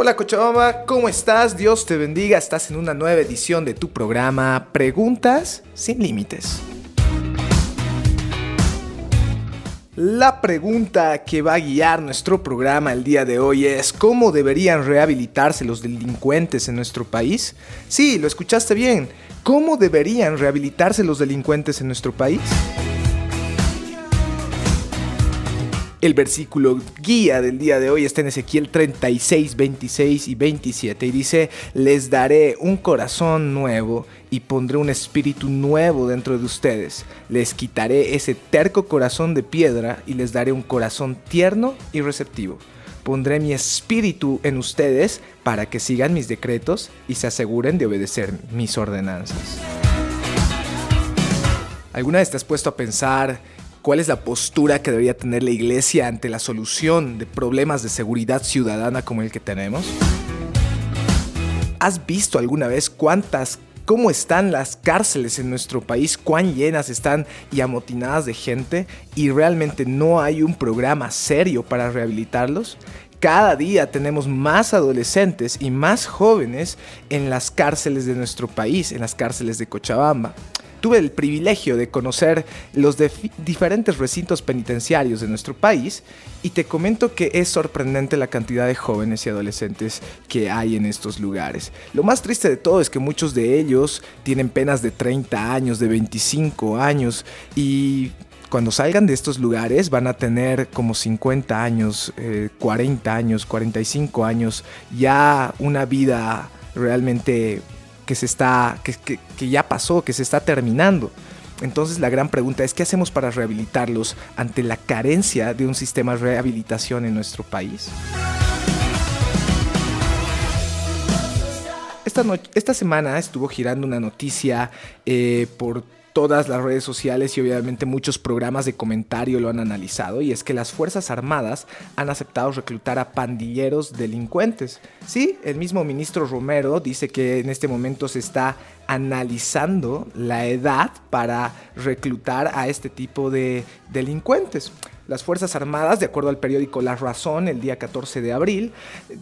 Hola Cochabamba, ¿cómo estás? Dios te bendiga, estás en una nueva edición de tu programa Preguntas sin Límites. La pregunta que va a guiar nuestro programa el día de hoy es ¿cómo deberían rehabilitarse los delincuentes en nuestro país? Sí, lo escuchaste bien. ¿Cómo deberían rehabilitarse los delincuentes en nuestro país? El versículo guía del día de hoy está en Ezequiel 36, 26 y 27 y dice, les daré un corazón nuevo y pondré un espíritu nuevo dentro de ustedes. Les quitaré ese terco corazón de piedra y les daré un corazón tierno y receptivo. Pondré mi espíritu en ustedes para que sigan mis decretos y se aseguren de obedecer mis ordenanzas. ¿Alguna vez te has puesto a pensar ¿Cuál es la postura que debería tener la iglesia ante la solución de problemas de seguridad ciudadana como el que tenemos? ¿Has visto alguna vez cuántas cómo están las cárceles en nuestro país, cuán llenas están y amotinadas de gente y realmente no hay un programa serio para rehabilitarlos. Cada día tenemos más adolescentes y más jóvenes en las cárceles de nuestro país, en las cárceles de Cochabamba tuve el privilegio de conocer los diferentes recintos penitenciarios de nuestro país y te comento que es sorprendente la cantidad de jóvenes y adolescentes que hay en estos lugares. Lo más triste de todo es que muchos de ellos tienen penas de 30 años, de 25 años y cuando salgan de estos lugares van a tener como 50 años, 40 eh, años, 45 años, ya una vida realmente que se está, que, ya pasó, que se está terminando. Entonces la gran pregunta es, ¿qué hacemos para rehabilitarlos ante la carencia de un sistema de rehabilitación en nuestro país? Esta, esta semana estuvo girando una noticia eh, por todas las redes sociales y obviamente muchos programas de comentario lo han analizado y es que las Fuerzas Armadas han aceptado reclutar a pandilleros delincuentes. Sí, el mismo ministro Romero dice que en este momento se está analizando la edad para reclutar a este tipo de delincuentes. Las Fuerzas Armadas, de acuerdo al periódico La Razón, el día 14 de abril,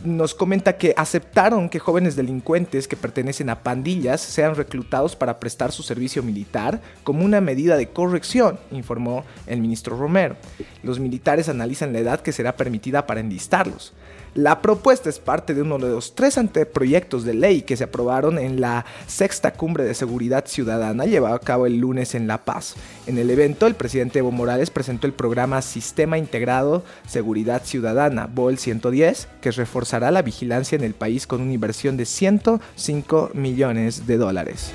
nos comenta que aceptaron que jóvenes delincuentes que pertenecen a pandillas sean reclutados para prestar su servicio militar como una medida de corrección, informó el ministro Romero. Los militares analizan la edad que será permitida para enlistarlos. La propuesta es parte de uno de los tres anteproyectos de ley que se aprobaron en la sexta cumbre de seguridad ciudadana llevada a cabo el lunes en La Paz. En el evento, el presidente Evo Morales presentó el programa Sistema Integrado Seguridad Ciudadana, BOL 110, que reforzará la vigilancia en el país con una inversión de 105 millones de dólares.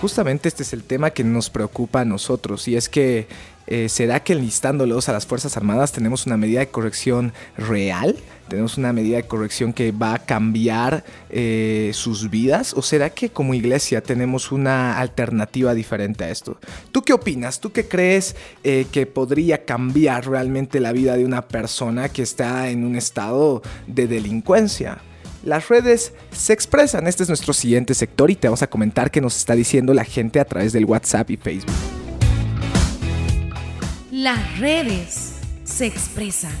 Justamente este es el tema que nos preocupa a nosotros y es que eh, ¿será que enlistándolos a las Fuerzas Armadas tenemos una medida de corrección real? ¿Tenemos una medida de corrección que va a cambiar eh, sus vidas? ¿O será que como iglesia tenemos una alternativa diferente a esto? ¿Tú qué opinas? ¿Tú qué crees eh, que podría cambiar realmente la vida de una persona que está en un estado de delincuencia? Las redes se expresan. Este es nuestro siguiente sector y te vamos a comentar qué nos está diciendo la gente a través del WhatsApp y Facebook. Las redes se expresan.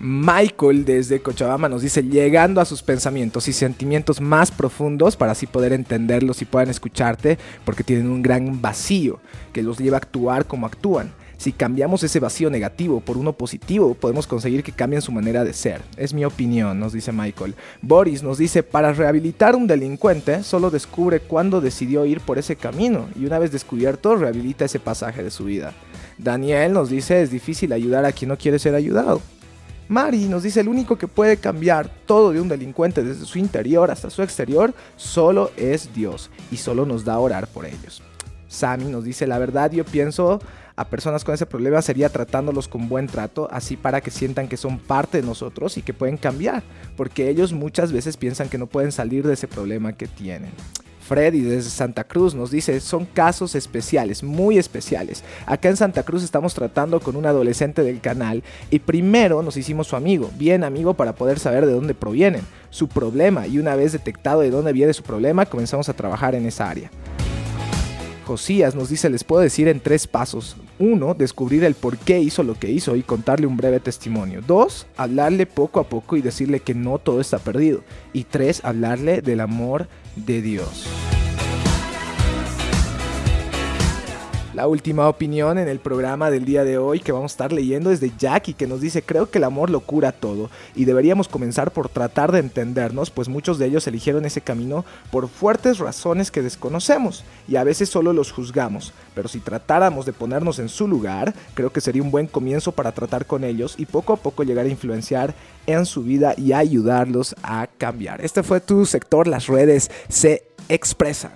Michael desde Cochabamba nos dice, llegando a sus pensamientos y sentimientos más profundos para así poder entenderlos y puedan escucharte, porque tienen un gran vacío que los lleva a actuar como actúan. Si cambiamos ese vacío negativo por uno positivo, podemos conseguir que cambien su manera de ser. Es mi opinión, nos dice Michael. Boris nos dice, para rehabilitar un delincuente, solo descubre cuándo decidió ir por ese camino y una vez descubierto, rehabilita ese pasaje de su vida. Daniel nos dice, es difícil ayudar a quien no quiere ser ayudado. Mari nos dice, el único que puede cambiar todo de un delincuente desde su interior hasta su exterior, solo es Dios y solo nos da a orar por ellos. Sammy nos dice, la verdad yo pienso a personas con ese problema sería tratándolos con buen trato, así para que sientan que son parte de nosotros y que pueden cambiar, porque ellos muchas veces piensan que no pueden salir de ese problema que tienen. Freddy desde Santa Cruz nos dice, son casos especiales, muy especiales. Acá en Santa Cruz estamos tratando con un adolescente del canal y primero nos hicimos su amigo, bien amigo para poder saber de dónde provienen, su problema y una vez detectado de dónde viene su problema comenzamos a trabajar en esa área. Nos dice, les puedo decir en tres pasos. Uno, descubrir el por qué hizo lo que hizo y contarle un breve testimonio. Dos, hablarle poco a poco y decirle que no todo está perdido. Y tres, hablarle del amor de Dios. La última opinión en el programa del día de hoy que vamos a estar leyendo es de Jackie que nos dice creo que el amor lo cura todo y deberíamos comenzar por tratar de entendernos pues muchos de ellos eligieron ese camino por fuertes razones que desconocemos y a veces solo los juzgamos pero si tratáramos de ponernos en su lugar creo que sería un buen comienzo para tratar con ellos y poco a poco llegar a influenciar en su vida y ayudarlos a cambiar. Este fue tu sector, las redes se expresan.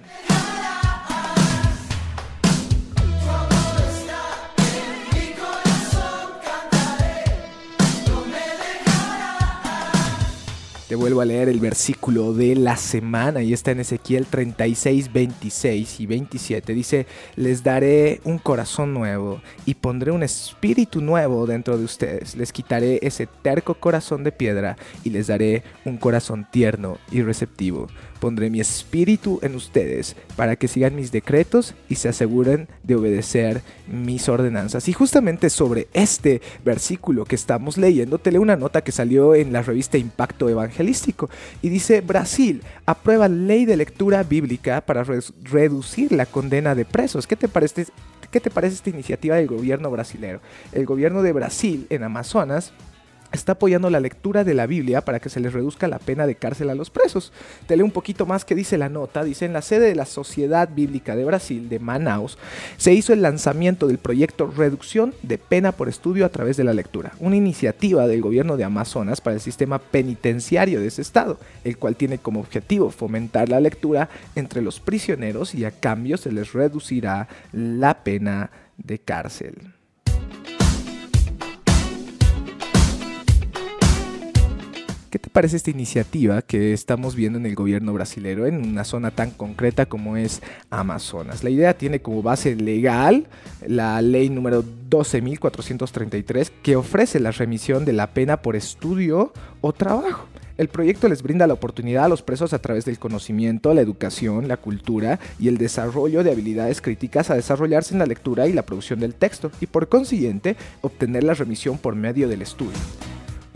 Vuelvo a leer el versículo de la semana y está en Ezequiel 36, 26 y 27. Dice, les daré un corazón nuevo y pondré un espíritu nuevo dentro de ustedes. Les quitaré ese terco corazón de piedra y les daré un corazón tierno y receptivo pondré mi espíritu en ustedes para que sigan mis decretos y se aseguren de obedecer mis ordenanzas. Y justamente sobre este versículo que estamos leyendo, te leo una nota que salió en la revista Impacto Y dice, Brasil aprueba ley de lectura bíblica para reducir la condena de presos. ¿Qué te parece? ¿Qué te parece esta iniciativa del gobierno brasilero? El gobierno de Brasil en Amazonas está apoyando la lectura de la Biblia para que se les reduzca la pena de cárcel a los presos. Te leo un poquito más que dice la nota. Dice, en la sede de la Sociedad Bíblica de Brasil, de Manaus, se hizo el lanzamiento del proyecto Reducción de Pena por Estudio a través de la lectura, una iniciativa del gobierno de Amazonas para el sistema penitenciario de ese estado, el cual tiene como objetivo fomentar la lectura entre los prisioneros y a cambio se les reducirá la pena de cárcel. ¿Qué te parece esta iniciativa que estamos viendo en el gobierno brasilero en una zona tan concreta como es Amazonas? La idea tiene como base legal la ley número 12.433 que ofrece la remisión de la pena por estudio o trabajo. El proyecto les brinda la oportunidad a los presos a través del conocimiento, la educación, la cultura y el desarrollo de habilidades críticas a desarrollarse en la lectura y la producción del texto y por consiguiente obtener la remisión por medio del estudio.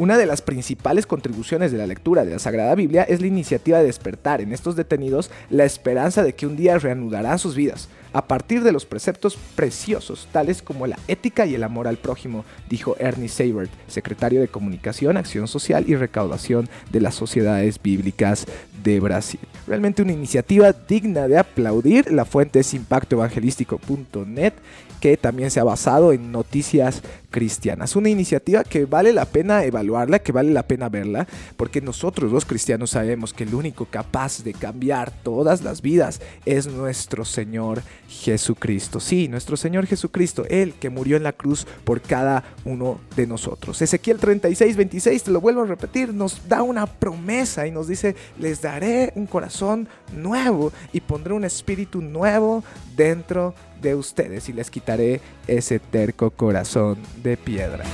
Una de las principales contribuciones de la lectura de la Sagrada Biblia es la iniciativa de despertar en estos detenidos la esperanza de que un día reanudarán sus vidas, a partir de los preceptos preciosos, tales como la ética y el amor al prójimo, dijo Ernie Seibert, secretario de Comunicación, Acción Social y Recaudación de las Sociedades Bíblicas de Brasil. Realmente una iniciativa digna de aplaudir. La fuente es impactoevangelístico.net que también se ha basado en noticias cristianas. Una iniciativa que vale la pena evaluarla, que vale la pena verla, porque nosotros los cristianos sabemos que el único capaz de cambiar todas las vidas es nuestro Señor Jesucristo. Sí, nuestro Señor Jesucristo, Él que murió en la cruz por cada uno de nosotros. Ezequiel 36, 26, te lo vuelvo a repetir, nos da una promesa y nos dice, les daré un corazón nuevo y pondré un espíritu nuevo dentro de ustedes y les quitaré ese terco corazón de piedra.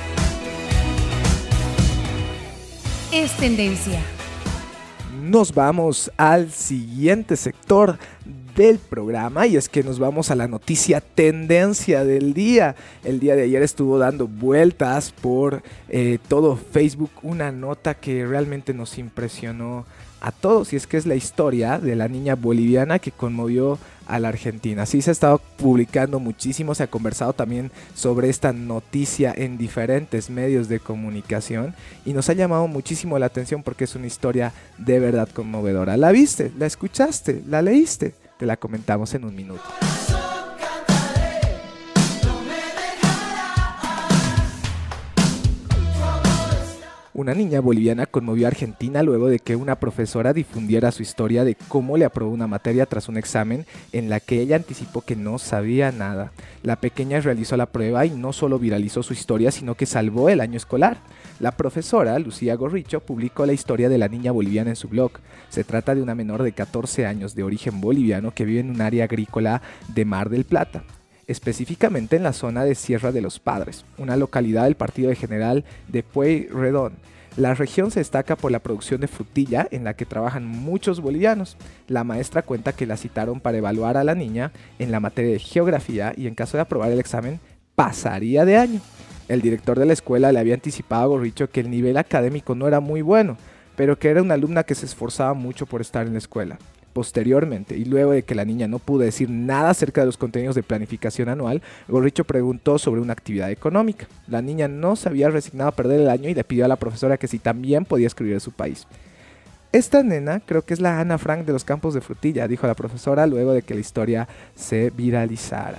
Es tendencia. Nos vamos al siguiente sector del programa y es que nos vamos a la noticia tendencia del día. El día de ayer estuvo dando vueltas por eh, todo Facebook una nota que realmente nos impresionó a todos y es que es la historia de la niña boliviana que conmovió a la Argentina. Sí se ha estado publicando muchísimo, se ha conversado también sobre esta noticia en diferentes medios de comunicación y nos ha llamado muchísimo la atención porque es una historia de verdad conmovedora. ¿La viste? ¿La escuchaste? ¿La leíste? Te la comentamos en un minuto. Una niña boliviana conmovió a Argentina luego de que una profesora difundiera su historia de cómo le aprobó una materia tras un examen en la que ella anticipó que no sabía nada. La pequeña realizó la prueba y no solo viralizó su historia, sino que salvó el año escolar. La profesora, Lucía Gorricho, publicó la historia de la niña boliviana en su blog. Se trata de una menor de 14 años de origen boliviano que vive en un área agrícola de Mar del Plata específicamente en la zona de Sierra de los Padres, una localidad del partido de general de Pueyredón. La región se destaca por la producción de frutilla en la que trabajan muchos bolivianos. La maestra cuenta que la citaron para evaluar a la niña en la materia de geografía y en caso de aprobar el examen pasaría de año. El director de la escuela le había anticipado a Gorricho que el nivel académico no era muy bueno, pero que era una alumna que se esforzaba mucho por estar en la escuela. Posteriormente, y luego de que la niña no pudo decir nada acerca de los contenidos de planificación anual, Gorricho preguntó sobre una actividad económica. La niña no se había resignado a perder el año y le pidió a la profesora que si también podía escribir en su país. Esta nena creo que es la Ana Frank de los campos de frutilla, dijo la profesora luego de que la historia se viralizara.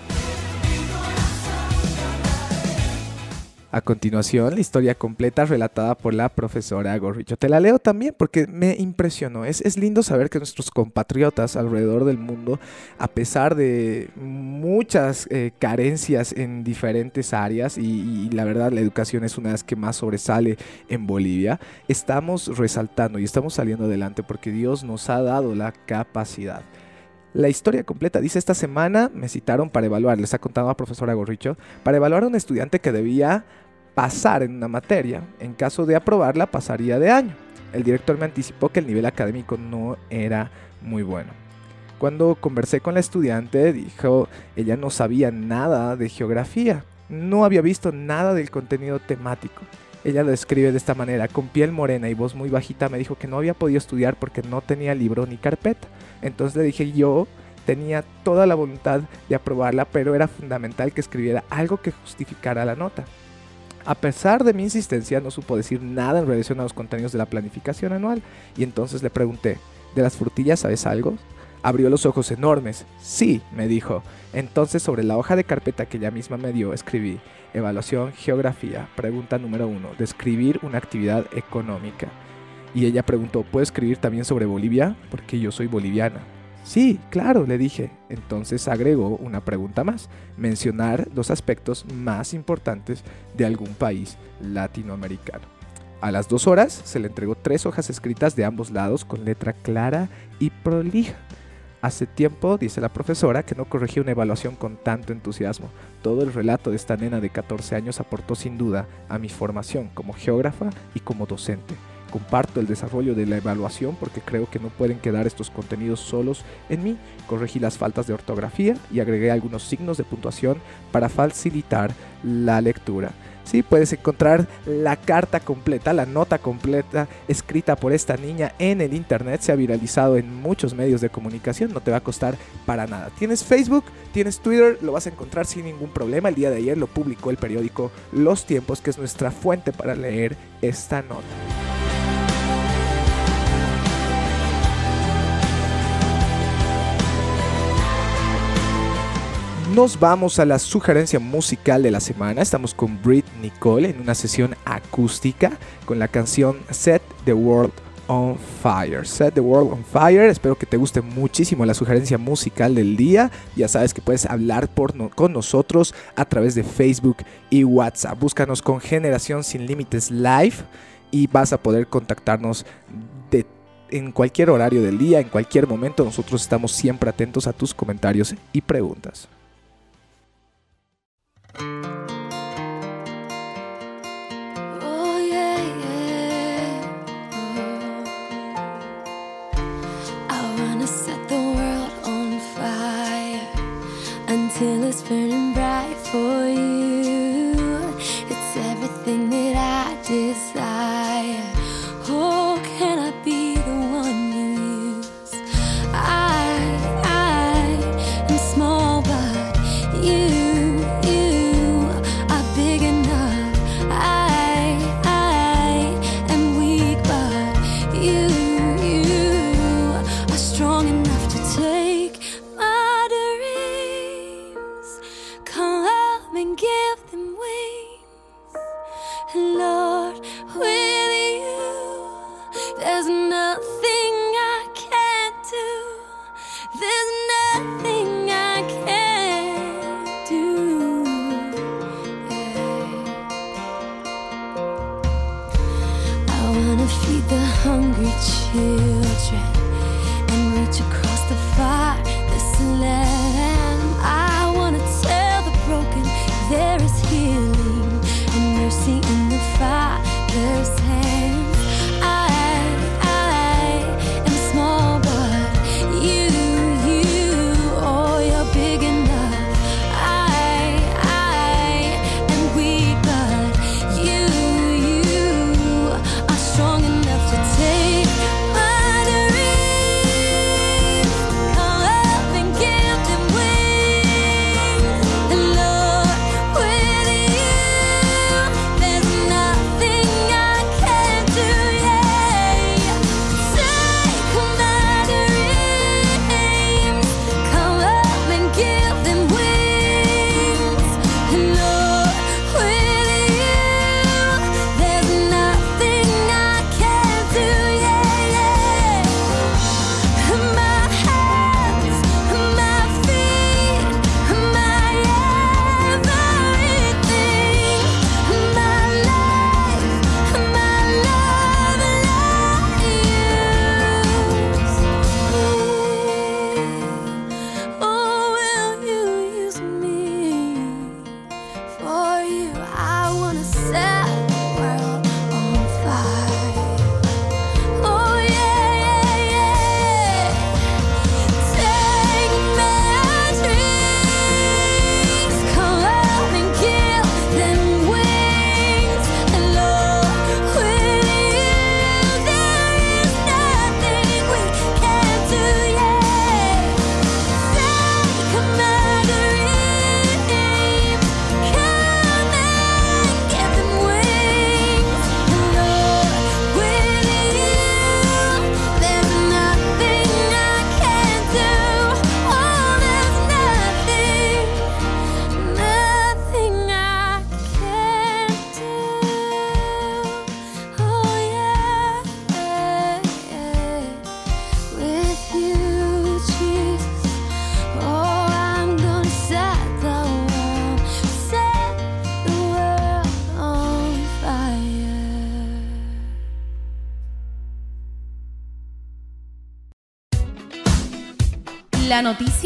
A continuación, la historia completa relatada por la profesora Gorricho. Te la leo también porque me impresionó. Es, es, lindo saber que nuestros compatriotas alrededor del mundo, a pesar de muchas eh, carencias en diferentes áreas, y, y, la verdad la educación es una de las que más sobresale en Bolivia, estamos resaltando y estamos saliendo adelante porque Dios nos ha dado la capacidad. La historia completa dice esta semana me citaron para evaluar, les ha contado a profesora Gorricho, para evaluar a un estudiante que debía pasar en una materia. En caso de aprobarla pasaría de año. El director me anticipó que el nivel académico no era muy bueno. Cuando conversé con la estudiante dijo ella no sabía nada de geografía, no había visto nada del contenido temático. Ella lo describe de esta manera, con piel morena y voz muy bajita me dijo que no había podido estudiar porque no tenía libro ni carpeta. Entonces le dije yo tenía toda la voluntad de aprobarla, pero era fundamental que escribiera algo que justificara la nota. A pesar de mi insistencia, no supo decir nada en relación a los contenidos de la planificación anual, y entonces le pregunté, ¿de las frutillas sabes algo? Abrió los ojos enormes. Sí, me dijo. Entonces sobre la hoja de carpeta que ella misma me dio, escribí, Evaluación Geografía, pregunta número uno, describir una actividad económica. Y ella preguntó, ¿puedo escribir también sobre Bolivia? Porque yo soy boliviana. Sí, claro, le dije. Entonces agregó una pregunta más, mencionar los aspectos más importantes de algún país latinoamericano. A las dos horas se le entregó tres hojas escritas de ambos lados con letra clara y prolija. Hace tiempo, dice la profesora, que no corregía una evaluación con tanto entusiasmo. Todo el relato de esta nena de 14 años aportó sin duda a mi formación como geógrafa y como docente. Comparto el desarrollo de la evaluación porque creo que no pueden quedar estos contenidos solos en mí. Corregí las faltas de ortografía y agregué algunos signos de puntuación para facilitar la lectura. Sí, puedes encontrar la carta completa, la nota completa escrita por esta niña en el internet. Se ha viralizado en muchos medios de comunicación, no te va a costar para nada. Tienes Facebook, tienes Twitter, lo vas a encontrar sin ningún problema. El día de ayer lo publicó el periódico Los Tiempos, que es nuestra fuente para leer esta nota. Nos vamos a la sugerencia musical de la semana. Estamos con Brit Nicole en una sesión acústica con la canción Set the World on Fire. Set the World on Fire. Espero que te guste muchísimo la sugerencia musical del día. Ya sabes que puedes hablar con nosotros a través de Facebook y WhatsApp. Búscanos con Generación Sin Límites Live y vas a poder contactarnos en cualquier horario del día, en cualquier momento. Nosotros estamos siempre atentos a tus comentarios y preguntas. Thank you.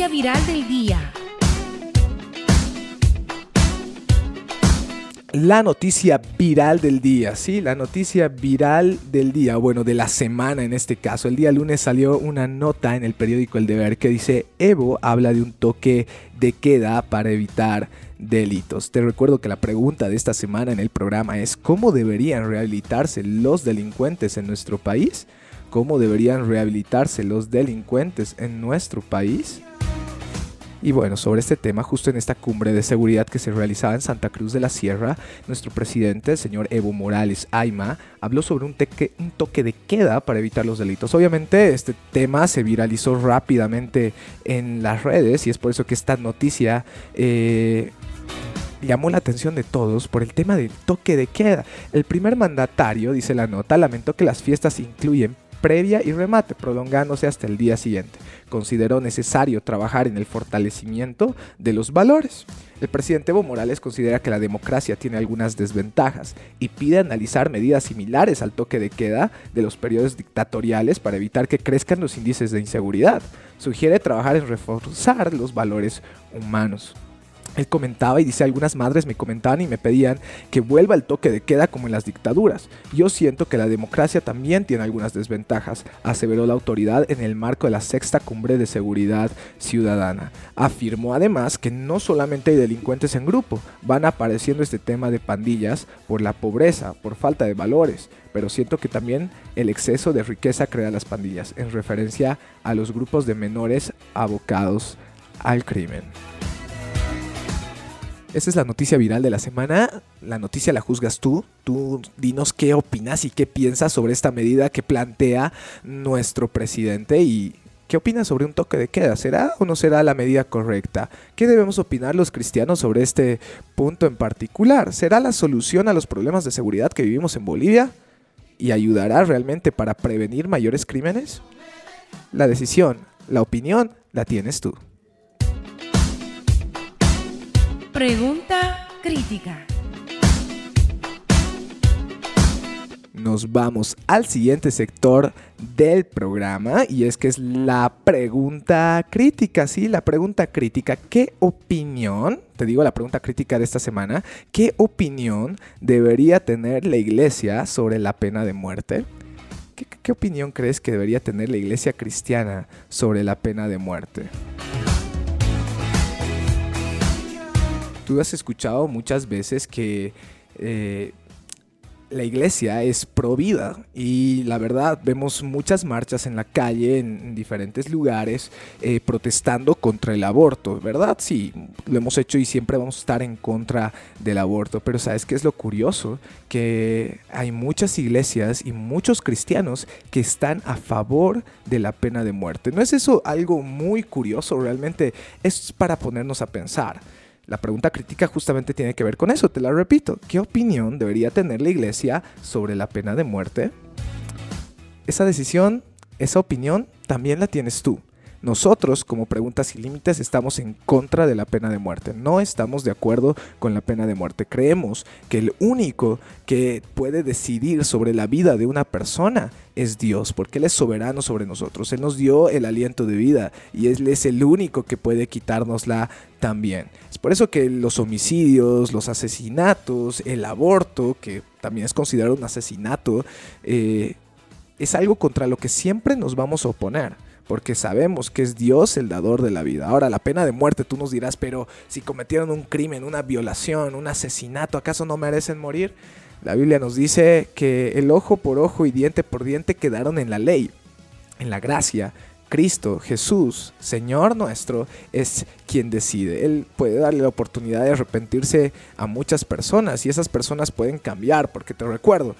Viral del día. La noticia viral del día, sí, la noticia viral del día, bueno, de la semana en este caso. El día lunes salió una nota en el periódico El Deber que dice, Evo habla de un toque de queda para evitar delitos. Te recuerdo que la pregunta de esta semana en el programa es, ¿cómo deberían rehabilitarse los delincuentes en nuestro país? ¿Cómo deberían rehabilitarse los delincuentes en nuestro país? Y bueno, sobre este tema, justo en esta cumbre de seguridad que se realizaba en Santa Cruz de la Sierra, nuestro presidente, el señor Evo Morales Aima, habló sobre un, un, toque de queda para evitar los delitos. Obviamente este tema se viralizó rápidamente en las redes y es por eso que esta noticia... Eh, llamó la atención de todos por el tema del toque de queda. El primer mandatario, dice la nota, lamentó que las fiestas incluyen previa y remate, prolongándose hasta el día siguiente. Consideró necesario trabajar en el fortalecimiento de los valores. El presidente Evo Morales considera que la democracia tiene algunas desventajas y pide analizar medidas similares al toque de queda de los periodos dictatoriales para evitar que crezcan los índices de inseguridad. Sugiere trabajar en reforzar los valores humanos. Él comentaba y dice, algunas madres me comentaban y me pedían que vuelva el toque de queda como en las dictaduras. Yo siento que la democracia también tiene algunas desventajas, aseveró la autoridad en el marco de la sexta cumbre de seguridad ciudadana. Afirmó además que no solamente hay delincuentes en grupo, van apareciendo este tema de pandillas por la pobreza, por falta de valores, pero siento que también el exceso de riqueza crea las pandillas, en referencia a los grupos de menores abocados al crimen. Esa es la noticia viral de la semana. La noticia la juzgas tú. Tú dinos qué opinas y qué piensas sobre esta medida que plantea nuestro presidente y qué opinas sobre un toque de queda. ¿Será o no será la medida correcta? ¿Qué debemos opinar los cristianos sobre este punto en particular? ¿Será la solución a los problemas de seguridad que vivimos en Bolivia? ¿Y ayudará realmente para prevenir mayores crímenes? La decisión, la opinión, la tienes tú. Pregunta crítica. Nos vamos al siguiente sector del programa y es que es la pregunta crítica, sí, la pregunta crítica. ¿Qué opinión, te digo la pregunta crítica de esta semana, qué opinión debería tener la iglesia sobre la pena de muerte? ¿Qué, qué opinión crees que debería tener la iglesia cristiana sobre la pena de muerte? Tú has escuchado muchas veces que eh, la iglesia es pro vida y la verdad vemos muchas marchas en la calle en, diferentes lugares eh, protestando contra el aborto, ¿verdad? Sí, lo hemos hecho y siempre vamos a estar en contra del aborto, pero ¿sabes qué es lo curioso? Que hay muchas iglesias y muchos cristianos que están a favor de la pena de muerte. ¿No es eso algo muy curioso? Realmente es para ponernos a pensar. La pregunta crítica justamente tiene que ver con eso, te la repito. ¿Qué opinión debería tener la iglesia sobre la pena de muerte? Esa decisión, esa opinión, también la tienes tú. Nosotros, como Preguntas y Límites, estamos en contra de la pena de muerte. No estamos de acuerdo con la pena de muerte. Creemos que el único que puede decidir sobre la vida de una persona es Dios, porque Él es soberano sobre nosotros. Él nos dio el aliento de vida y Él es el único que puede quitárnosla también. Es por eso que los homicidios, los asesinatos, el aborto, que también es considerado un asesinato, eh, es algo contra lo que siempre nos vamos a oponer porque sabemos que es Dios el dador de la vida. Ahora, la pena de muerte, tú nos dirás, pero si cometieron un crimen, una violación, un asesinato, ¿acaso no merecen morir? La Biblia nos dice que el ojo por ojo y diente por diente quedaron en la ley, en la gracia. Cristo, Jesús, Señor nuestro, es quien decide. Él puede darle la oportunidad de arrepentirse a muchas personas y esas personas pueden cambiar, porque te recuerdo,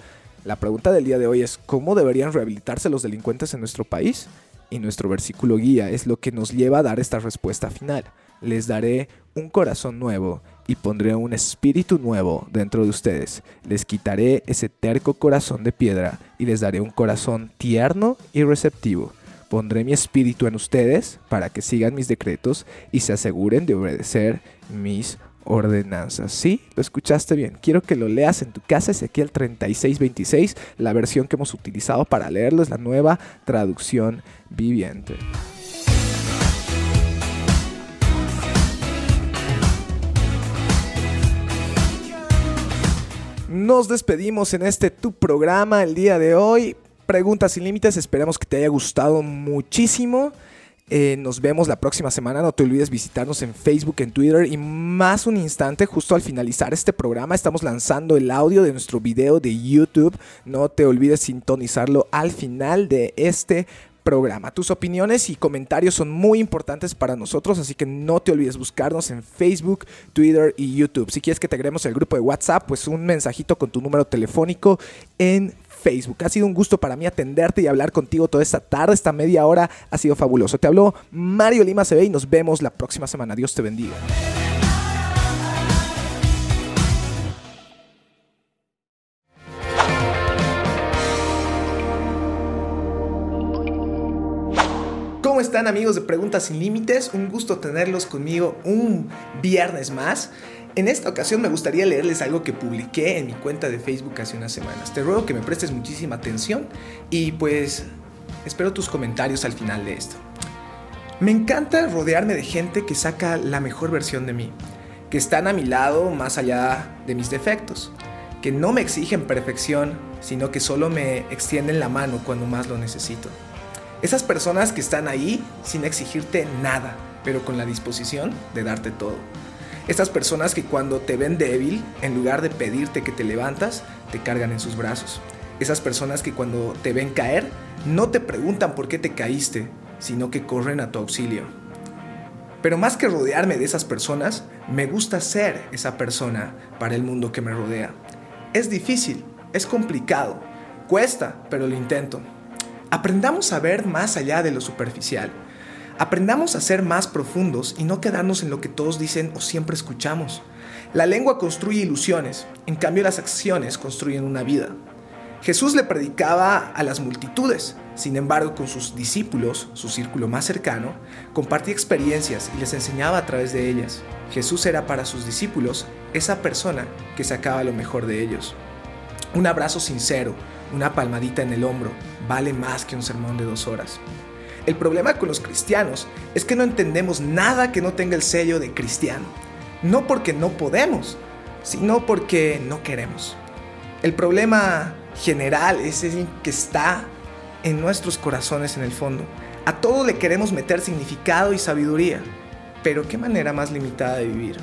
la pregunta del día de hoy es, ¿cómo deberían rehabilitarse los delincuentes en nuestro país? Y nuestro versículo guía es lo que nos lleva a dar esta respuesta final. Les daré un corazón nuevo y pondré un espíritu nuevo dentro de ustedes. Les quitaré ese terco corazón de piedra y les daré un corazón tierno y receptivo. Pondré mi espíritu en ustedes para que sigan mis decretos y se aseguren de obedecer mis ordenanzas. Sí, lo escuchaste bien. Quiero que lo leas en tu casa, Ezequiel 3626. La versión que hemos utilizado para leerlo es la nueva traducción viviente. Nos despedimos en este tu programa el día de hoy. Preguntas sin límites, esperamos que te haya gustado muchísimo. Eh, nos vemos la próxima semana. No te olvides visitarnos en Facebook, en Twitter y más un instante, justo al finalizar este programa, estamos lanzando el audio de nuestro video de YouTube. No te olvides sintonizarlo al final de este programa. Tus opiniones y comentarios son muy importantes para nosotros, así que no te olvides buscarnos en Facebook, Twitter y YouTube. Si quieres que te agreguemos el grupo de WhatsApp, pues un mensajito con tu número telefónico en Facebook. Ha sido un gusto para mí atenderte y hablar contigo toda esta tarde, esta media hora. Ha sido fabuloso. Te habló Mario Lima CB y nos vemos la próxima semana. Dios te bendiga. Están amigos de Preguntas sin Límites? Un gusto tenerlos conmigo un viernes más. En esta ocasión me gustaría leerles algo que publiqué en mi cuenta de Facebook hace unas semanas. Te ruego que me prestes muchísima atención y pues espero tus comentarios al final de esto. Me encanta rodearme de gente que saca la mejor versión de mí, que están a mi lado más allá de mis defectos, que no me exigen perfección, sino que solo me extienden la mano cuando más lo necesito. Esas personas que están ahí sin exigirte nada, pero con la disposición de darte todo. Estas personas que cuando te ven débil, en lugar de pedirte que te levantas, te cargan en sus brazos. Esas personas que cuando te ven caer, no te preguntan por qué te caíste, sino que corren a tu auxilio. Pero más que rodearme de esas personas, me gusta ser esa persona para el mundo que me rodea. Es difícil, es complicado, cuesta, pero lo intento. Aprendamos a ver más allá de lo superficial Aprendamos a ser más profundos y no quedarnos en lo que todos dicen o siempre escuchamos. La lengua construye ilusiones, en cambio las acciones construyen una vida. Jesús le predicaba a las multitudes, sin embargo con sus discípulos, su círculo más cercano, compartía experiencias y les enseñaba a través de ellas. Jesús era para sus discípulos esa persona que sacaba lo mejor de ellos. Un abrazo sincero, una palmadita en el hombro, vale más que un sermón de dos horas. El problema con los cristianos es que no entendemos nada que no tenga el sello de cristiano. No porque no podemos, sino porque no queremos. El problema general es el que está en nuestros corazones en el fondo. A todo le queremos meter significado y sabiduría, pero qué manera más limitada de vivir.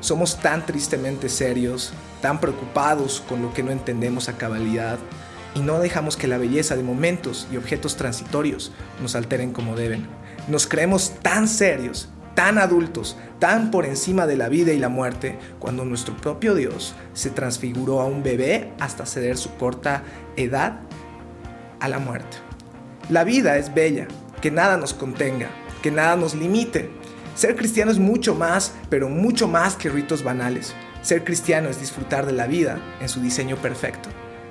Somos tan tristemente serios, tan preocupados con lo que no entendemos a cabalidad, y no dejamos que la belleza de momentos y objetos transitorios nos alteren como deben. Nos creemos tan serios, tan adultos, tan por encima de la vida y la muerte, cuando nuestro propio Dios se transfiguró a un bebé hasta ceder su corta edad a la muerte. La vida es bella, que nada nos contenga, que nada nos limite. Ser cristiano es mucho más, pero mucho más que ritos banales. Ser cristiano es disfrutar de la vida en su diseño perfecto.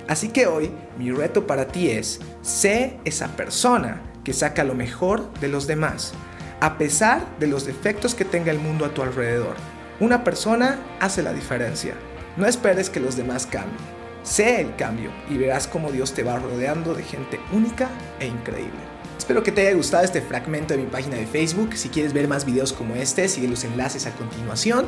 Así que hoy mi reto para ti es, sé esa persona que saca lo mejor de los demás, a pesar de los defectos que tenga el mundo a tu alrededor. Una persona hace la diferencia. No esperes que los demás cambien. Sé el cambio y verás cómo Dios te va rodeando de gente única e increíble. Espero que te haya gustado este fragmento de mi página de Facebook. Si quieres ver más videos como este, sigue los enlaces a continuación.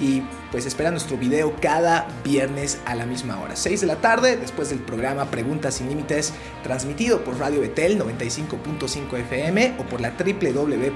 Y pues espera nuestro video cada viernes a la misma hora, 6 de la tarde, después del programa Preguntas sin Límites, transmitido por Radio Betel 95.5 FM o por la www.gcl.com.bo.